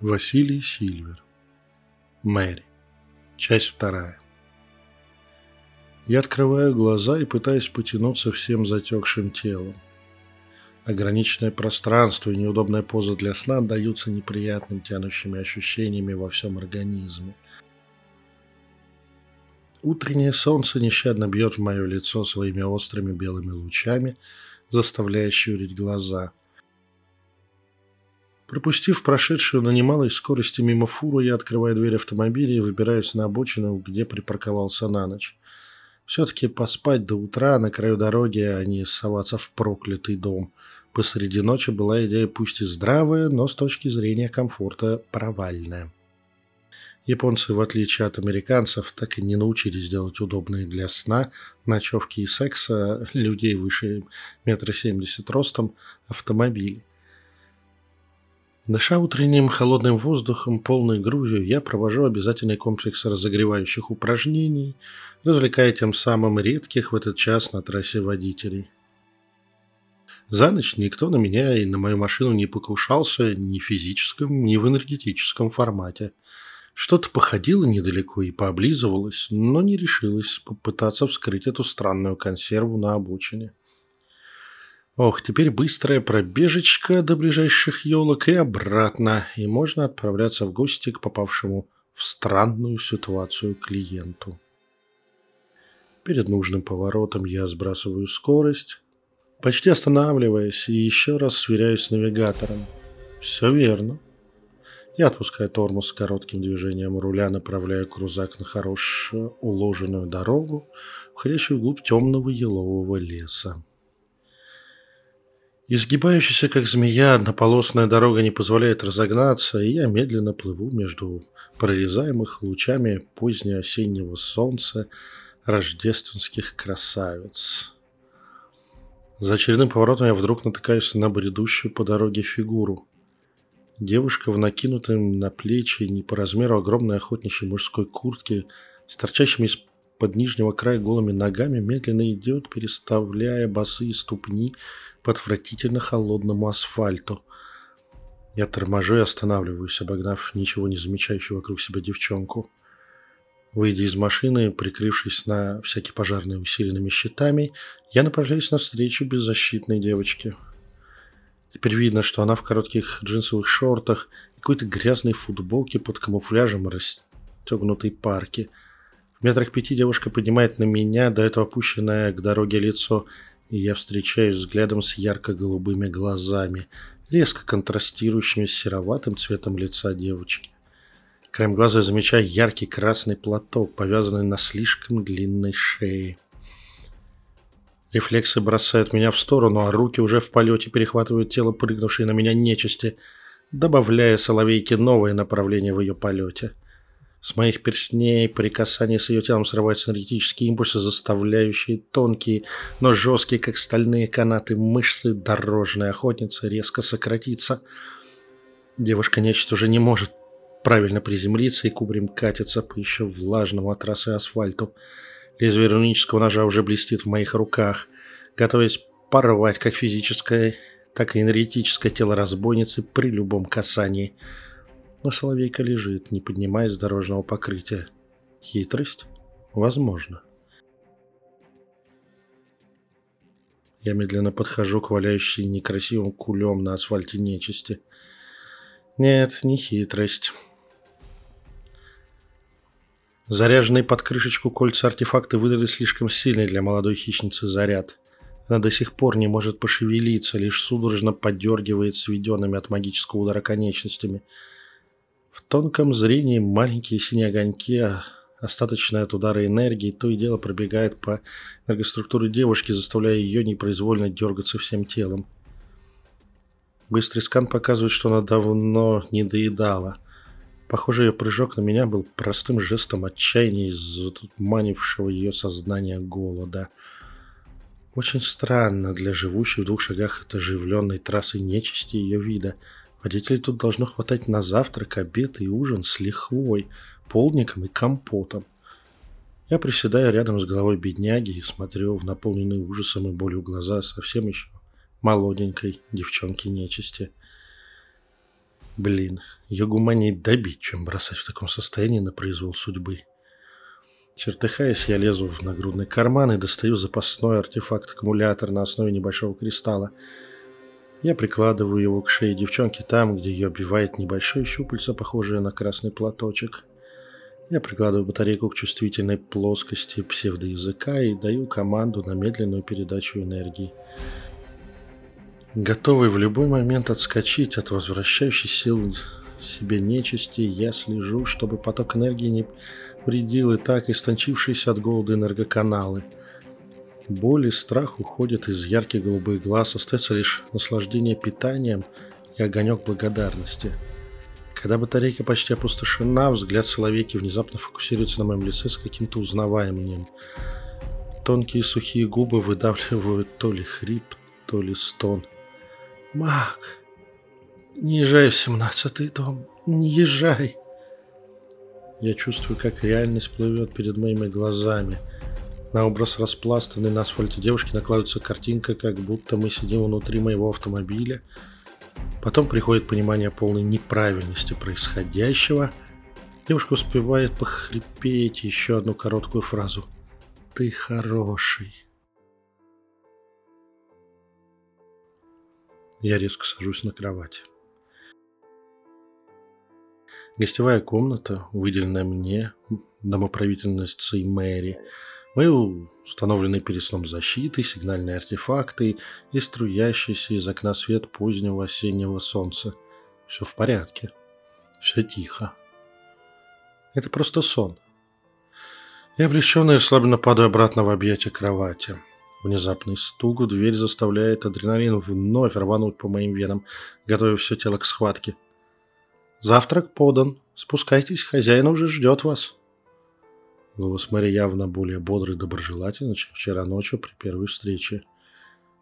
Василий Сильвер. Мэри. Часть вторая. Я открываю глаза и пытаюсь потянуться всем затекшим телом. Ограниченное пространство и неудобная поза для сна отдаются неприятным тянущими ощущениями во всем организме. Утреннее солнце нещадно бьет в мое лицо своими острыми белыми лучами, заставляя щурить глаза – Пропустив прошедшую на немалой скорости мимо фуру, я открываю дверь автомобиля и выбираюсь на обочину, где припарковался на ночь. Все-таки поспать до утра на краю дороги, а не соваться в проклятый дом. Посреди ночи была идея пусть и здравая, но с точки зрения комфорта провальная. Японцы, в отличие от американцев, так и не научились делать удобные для сна, ночевки и секса людей выше метра семьдесят ростом автомобили. Дыша утренним холодным воздухом, полной грудью, я провожу обязательный комплекс разогревающих упражнений, развлекая тем самым редких в этот час на трассе водителей. За ночь никто на меня и на мою машину не покушался ни в физическом, ни в энергетическом формате. Что-то походило недалеко и пооблизывалось, но не решилось попытаться вскрыть эту странную консерву на обочине. Ох, теперь быстрая пробежечка до ближайших елок и обратно, и можно отправляться в гости к попавшему в странную ситуацию клиенту. Перед нужным поворотом я сбрасываю скорость, почти останавливаясь, и еще раз сверяюсь с навигатором. Все верно. Я отпускаю тормоз коротким движением руля, направляя крузак на хорошую уложенную дорогу, входящую вглубь темного елового леса. Изгибающаяся, как змея, однополосная дорога не позволяет разогнаться, и я медленно плыву между прорезаемых лучами позднеосеннего солнца рождественских красавиц. За очередным поворотом я вдруг натыкаюсь на бредущую по дороге фигуру. Девушка в накинутом на плечи не по размеру огромной охотничьей мужской куртке с торчащими из-под нижнего края голыми ногами медленно идет, переставляя босые ступни по отвратительно холодному асфальту. Я торможу и останавливаюсь, обогнав ничего не замечающую вокруг себя девчонку. Выйдя из машины, прикрывшись на всякие пожарные усиленными щитами, я направляюсь навстречу беззащитной девочке. Теперь видно, что она в коротких джинсовых шортах и какой-то грязной футболке под камуфляжем расстегнутой парки. Метрах пяти девушка поднимает на меня, до этого опущенное к дороге лицо, и я встречаюсь взглядом с ярко-голубыми глазами, резко контрастирующими с сероватым цветом лица девочки. Краем глаза замечаю яркий красный платок, повязанный на слишком длинной шее. Рефлексы бросают меня в сторону, а руки уже в полете перехватывают тело, прыгнувшей на меня нечисти, добавляя соловейке новое направление в ее полете – с моих перстней при касании с ее телом срываются энергетические импульсы, заставляющие тонкие, но жесткие, как стальные канаты, мышцы дорожной охотницы резко сократиться. Девушка-нечто уже не может правильно приземлиться и кубрем катится по еще влажному от трассы асфальту. Лезвие рунического ножа уже блестит в моих руках, готовясь порвать как физическое, так и энергетическое тело разбойницы при любом касании – но Соловейка лежит, не поднимаясь с дорожного покрытия. Хитрость? Возможно. Я медленно подхожу к валяющей некрасивым кулем на асфальте нечисти. Нет, не хитрость. Заряженные под крышечку кольца артефакты выдали слишком сильный для молодой хищницы заряд. Она до сих пор не может пошевелиться, лишь судорожно подергивает сведенными от магического удара конечностями – в тонком зрении маленькие синие огоньки, а остаточные от удара энергии, то и дело пробегает по энергоструктуре девушки, заставляя ее непроизвольно дергаться всем телом. Быстрый скан показывает, что она давно не доедала. Похоже, ее прыжок на меня был простым жестом отчаяния из манившего ее сознания голода. Очень странно для живущей в двух шагах от оживленной трассы нечисти ее вида – Водителей тут должно хватать на завтрак, обед и ужин с лихвой, полдником и компотом. Я приседаю рядом с головой бедняги и смотрю в наполненные ужасом и болью глаза совсем еще молоденькой девчонки нечисти. Блин, ее гуманней добить, чем бросать в таком состоянии на произвол судьбы. Чертыхаясь, я лезу в нагрудный карман и достаю запасной артефакт-аккумулятор на основе небольшого кристалла. Я прикладываю его к шее девчонки там, где ее обвивает небольшое щупальце, похожее на красный платочек. Я прикладываю батарейку к чувствительной плоскости псевдоязыка и даю команду на медленную передачу энергии. Готовый в любой момент отскочить от возвращающей сил себе нечисти, я слежу, чтобы поток энергии не вредил и так истончившиеся от голода энергоканалы. Боль и страх уходят из ярких голубых глаз, остается лишь наслаждение питанием и огонек благодарности. Когда батарейка почти опустошена, взгляд Соловейки внезапно фокусируется на моем лице с каким-то узнаваемым. Тонкие сухие губы выдавливают то ли хрип, то ли стон – Маг, не езжай в семнадцатый дом, не езжай. Я чувствую, как реальность плывет перед моими глазами. На образ распластанной на асфальте девушки накладывается картинка, как будто мы сидим внутри моего автомобиля. Потом приходит понимание полной неправильности происходящего. Девушка успевает похрипеть еще одну короткую фразу. «Ты хороший». Я резко сажусь на кровать. Гостевая комната, выделенная мне домоправительницей Мэри, мои установленные перед сном защиты, сигнальные артефакты и струящийся из окна свет позднего осеннего солнца. Все в порядке. Все тихо. Это просто сон. Я облегченно и слабо падаю обратно в объятия кровати. Внезапный стук в дверь заставляет адреналин вновь рвануть по моим венам, готовя все тело к схватке. «Завтрак подан. Спускайтесь, хозяин уже ждет вас». Голос Мэри явно более бодрый и доброжелательный, чем вчера ночью при первой встрече.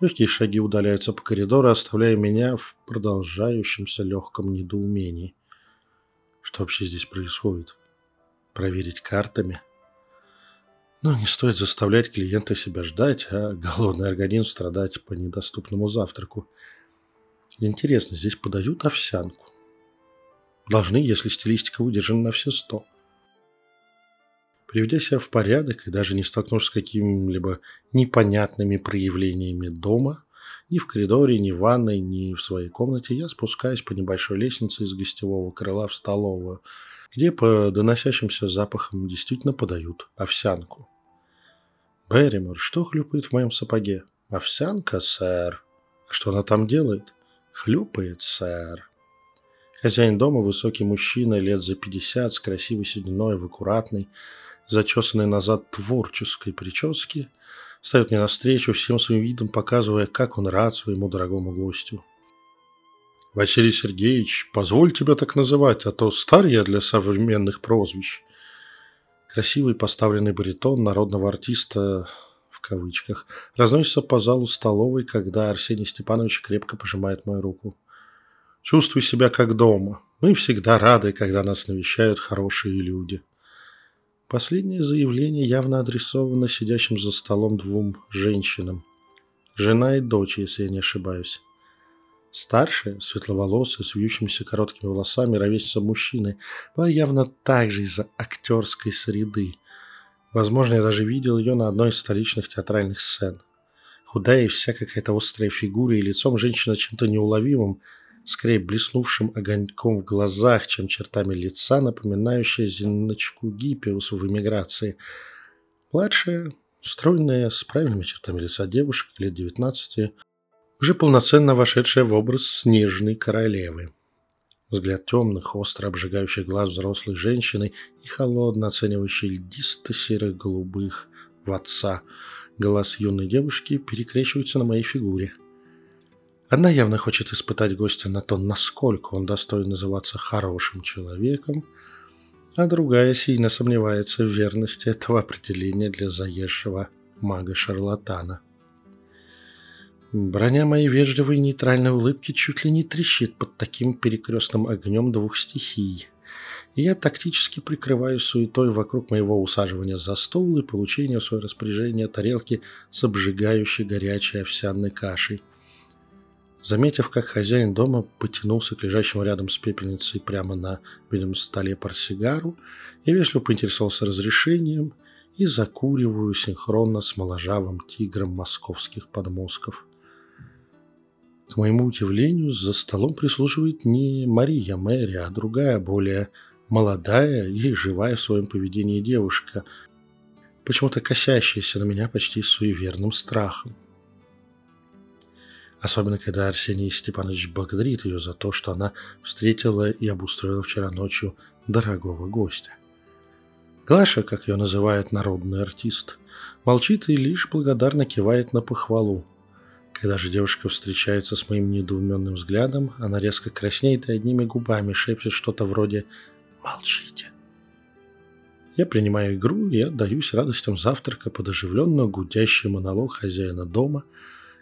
Легкие шаги удаляются по коридору, оставляя меня в продолжающемся легком недоумении. Что вообще здесь происходит? Проверить картами? Но не стоит заставлять клиента себя ждать, а голодный организм страдать по недоступному завтраку. Интересно, здесь подают овсянку? Должны, если стилистика выдержана на все сто. Приведя себя в порядок и даже не столкнувшись с какими-либо непонятными проявлениями дома, ни в коридоре, ни в ванной, ни в своей комнате, я спускаюсь по небольшой лестнице из гостевого крыла в столовую, где по доносящимся запахам действительно подают овсянку. «Берримор, что хлюпает в моем сапоге?» «Овсянка, сэр». «А что она там делает?» «Хлюпает, сэр». Хозяин дома, высокий мужчина, лет за пятьдесят, с красивой сединой, в аккуратной, зачесанной назад творческой прическе, встает мне навстречу, всем своим видом показывая, как он рад своему дорогому гостю. «Василий Сергеевич, позволь тебя так называть, а то стар я для современных прозвищ. Красивый поставленный баритон народного артиста в кавычках разносится по залу столовой, когда Арсений Степанович крепко пожимает мою руку. Чувствую себя как дома. Мы всегда рады, когда нас навещают хорошие люди. Последнее заявление явно адресовано сидящим за столом двум женщинам. Жена и дочь, если я не ошибаюсь. Старшая, светловолосая, с вьющимися короткими волосами, ровесница мужчины, была явно также из-за актерской среды. Возможно, я даже видел ее на одной из столичных театральных сцен. Худая и вся какая-то острая фигура, и лицом женщина чем-то неуловимым, скорее блеснувшим огоньком в глазах, чем чертами лица, напоминающая Зиночку Гиппиус в эмиграции. Младшая, стройная, с правильными чертами лица девушка, лет девятнадцати, уже полноценно вошедшая в образ снежной королевы. Взгляд темных, остро обжигающих глаз взрослой женщины и холодно оценивающий льдисто-серых голубых в отца. Глаз юной девушки перекрещивается на моей фигуре. Одна явно хочет испытать гостя на то, насколько он достоин называться хорошим человеком, а другая сильно сомневается в верности этого определения для заезжего мага-шарлатана. Броня моей вежливой и нейтральной улыбки чуть ли не трещит под таким перекрестным огнем двух стихий. И я тактически прикрываюсь суетой вокруг моего усаживания за стол и получения в свое распоряжение тарелки с обжигающей горячей овсяной кашей. Заметив, как хозяин дома потянулся к лежащему рядом с пепельницей прямо на видом столе портсигару, я вежливо поинтересовался разрешением и закуриваю синхронно с моложавым тигром московских подмозгов. К моему удивлению, за столом прислуживает не Мария Мэри, а другая, более молодая и живая в своем поведении девушка, почему-то косящаяся на меня почти суеверным страхом. Особенно, когда Арсений Степанович благодарит ее за то, что она встретила и обустроила вчера ночью дорогого гостя. Глаша, как ее называет народный артист, молчит и лишь благодарно кивает на похвалу. Когда же девушка встречается с моим недоуменным взглядом, она резко краснеет и одними губами шепчет что-то вроде «Молчите». Я принимаю игру и отдаюсь радостям завтрака под оживленно гудящий монолог хозяина дома –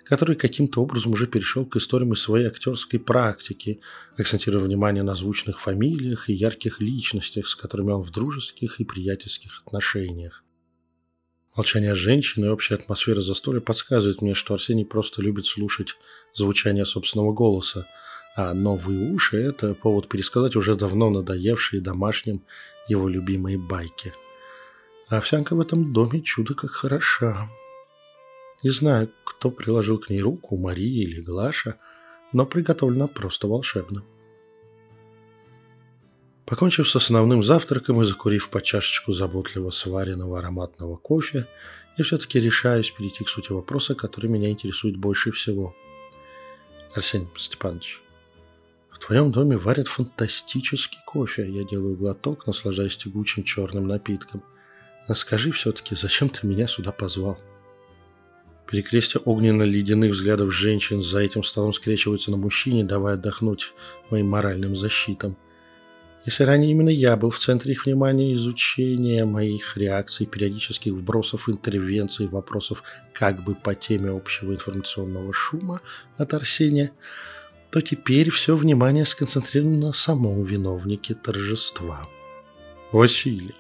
который каким-то образом уже перешел к историям из своей актерской практики, акцентируя внимание на звучных фамилиях и ярких личностях, с которыми он в дружеских и приятельских отношениях. Молчание женщины и общая атмосфера застолья подсказывает мне, что Арсений просто любит слушать звучание собственного голоса, а новые уши – это повод пересказать уже давно надоевшие домашним его любимые байки. А овсянка в этом доме чудо как хороша. Не знаю, кто приложил к ней руку, Мария или Глаша, но приготовлено просто волшебно. Покончив с основным завтраком и закурив по чашечку заботливо сваренного ароматного кофе, я все-таки решаюсь перейти к сути вопроса, который меня интересует больше всего. Арсений Степанович, в твоем доме варят фантастический кофе. Я делаю глоток, наслаждаясь тягучим черным напитком. Но скажи все-таки, зачем ты меня сюда позвал? Перекрестие огненно-ледяных взглядов женщин за этим столом скрещиваются на мужчине, давая отдохнуть моим моральным защитам. Если ранее именно я был в центре их внимания изучения моих реакций, периодических вбросов, интервенций, вопросов как бы по теме общего информационного шума от Арсения, то теперь все внимание сконцентрировано на самом виновнике торжества. Василий.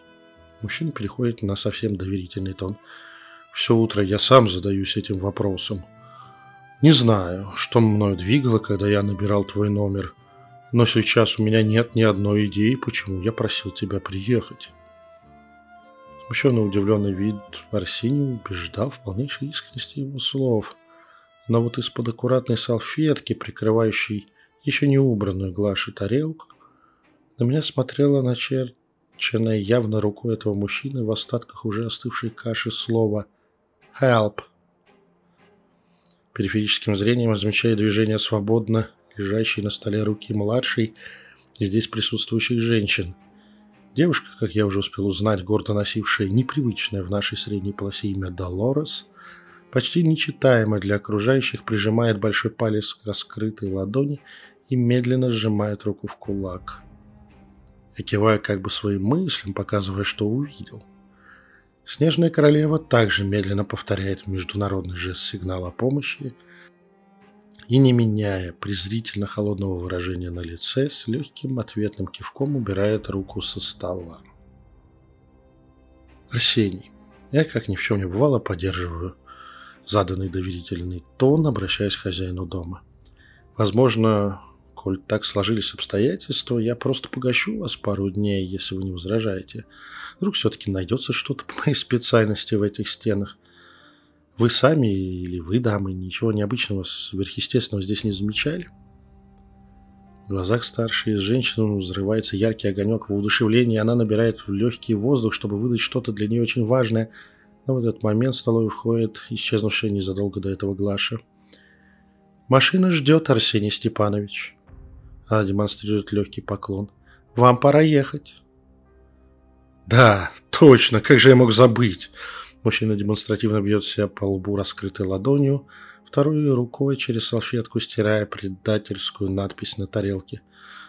Мужчина переходит на совсем доверительный тон – все утро я сам задаюсь этим вопросом. Не знаю, что мною двигало, когда я набирал твой номер, но сейчас у меня нет ни одной идеи, почему я просил тебя приехать. Смущенно удивленный вид Арсений убеждал в полнейшей искренности его слов. Но вот из-под аккуратной салфетки, прикрывающей еще не убранную Глаши тарелку, на меня смотрела начерченная явно рукой этого мужчины в остатках уже остывшей каши слова – Help. Периферическим зрением замечаю движение свободно лежащей на столе руки младшей и здесь присутствующих женщин. Девушка, как я уже успел узнать, гордо носившая непривычное в нашей средней полосе имя Долорес, почти нечитаемо для окружающих, прижимает большой палец к раскрытой ладони и медленно сжимает руку в кулак. Я как бы своим мыслям, показывая, что увидел – Снежная королева также медленно повторяет международный жест сигнала помощи и, не меняя презрительно холодного выражения на лице, с легким ответным кивком убирает руку со стола. Арсений. Я, как ни в чем не бывало, поддерживаю заданный доверительный тон, обращаясь к хозяину дома. Возможно, коль так сложились обстоятельства, я просто погощу вас пару дней, если вы не возражаете. Вдруг все-таки найдется что-то по моей специальности в этих стенах. Вы сами или вы, дамы, ничего необычного, сверхъестественного здесь не замечали? В глазах старшей женщины взрывается яркий огонек в удушевлении, она набирает в легкий воздух, чтобы выдать что-то для нее очень важное. Но в этот момент в столовую входит исчезнувшая незадолго до этого Глаша. «Машина ждет, Арсений Степанович». Она демонстрирует легкий поклон. «Вам пора ехать». Да, точно, как же я мог забыть? Мужчина демонстративно бьет себя по лбу раскрытой ладонью, второй рукой через салфетку стирая предательскую надпись на тарелке.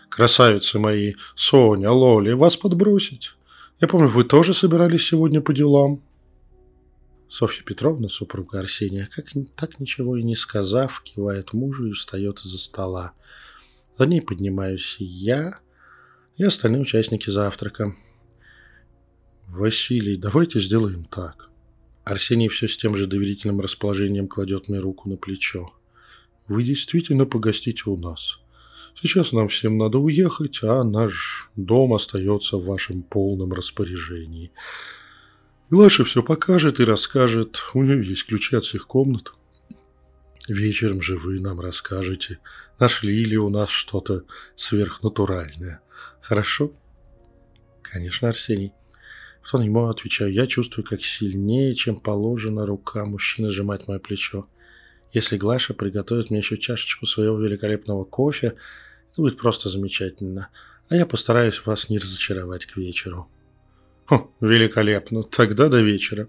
«Красавицы мои, Соня, Лоли, вас подбросить? Я помню, вы тоже собирались сегодня по делам?» Софья Петровна, супруга Арсения, как так ничего и не сказав, кивает мужу и встает из-за стола. За ней поднимаюсь я и остальные участники завтрака. «Василий, давайте сделаем так». Арсений все с тем же доверительным расположением кладет мне руку на плечо. вы действительно погостите у нас. Сейчас нам всем надо уехать, а наш дом остается в вашем полном распоряжении. Глаша все покажет и расскажет. У нее есть ключи от всех комнат. Вечером же вы нам расскажете, нашли ли у нас что-то сверхнатуральное. Хорошо? Конечно, Арсений. В тон ему отвечаю, я чувствую, как сильнее, чем положено рука мужчины сжимать мое плечо. Если Глаша приготовит мне еще чашечку своего великолепного кофе, это будет просто замечательно. А я постараюсь вас не разочаровать к вечеру. Хо, великолепно. Тогда до вечера.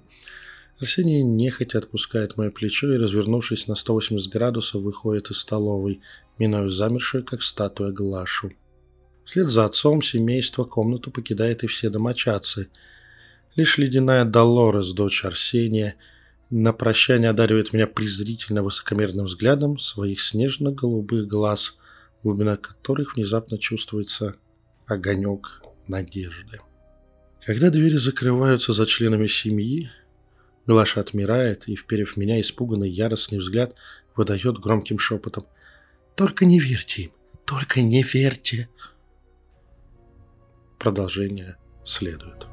Арсений нехотя отпускает мое плечо и, развернувшись на 180 градусов, выходит из столовой, минуя замершую, как статуя, Глашу. Вслед за отцом семейство комнату покидает и все домочадцы. Лишь ледяная Долорес, дочь Арсения, на прощание одаривает меня презрительно высокомерным взглядом своих снежно-голубых глаз, глубина которых внезапно чувствуется огонек надежды. Когда двери закрываются за членами семьи, Глаша отмирает и, вперев меня испуганный яростный взгляд, выдает громким шепотом. «Только не верьте им! Только не верьте!» Продолжение следует.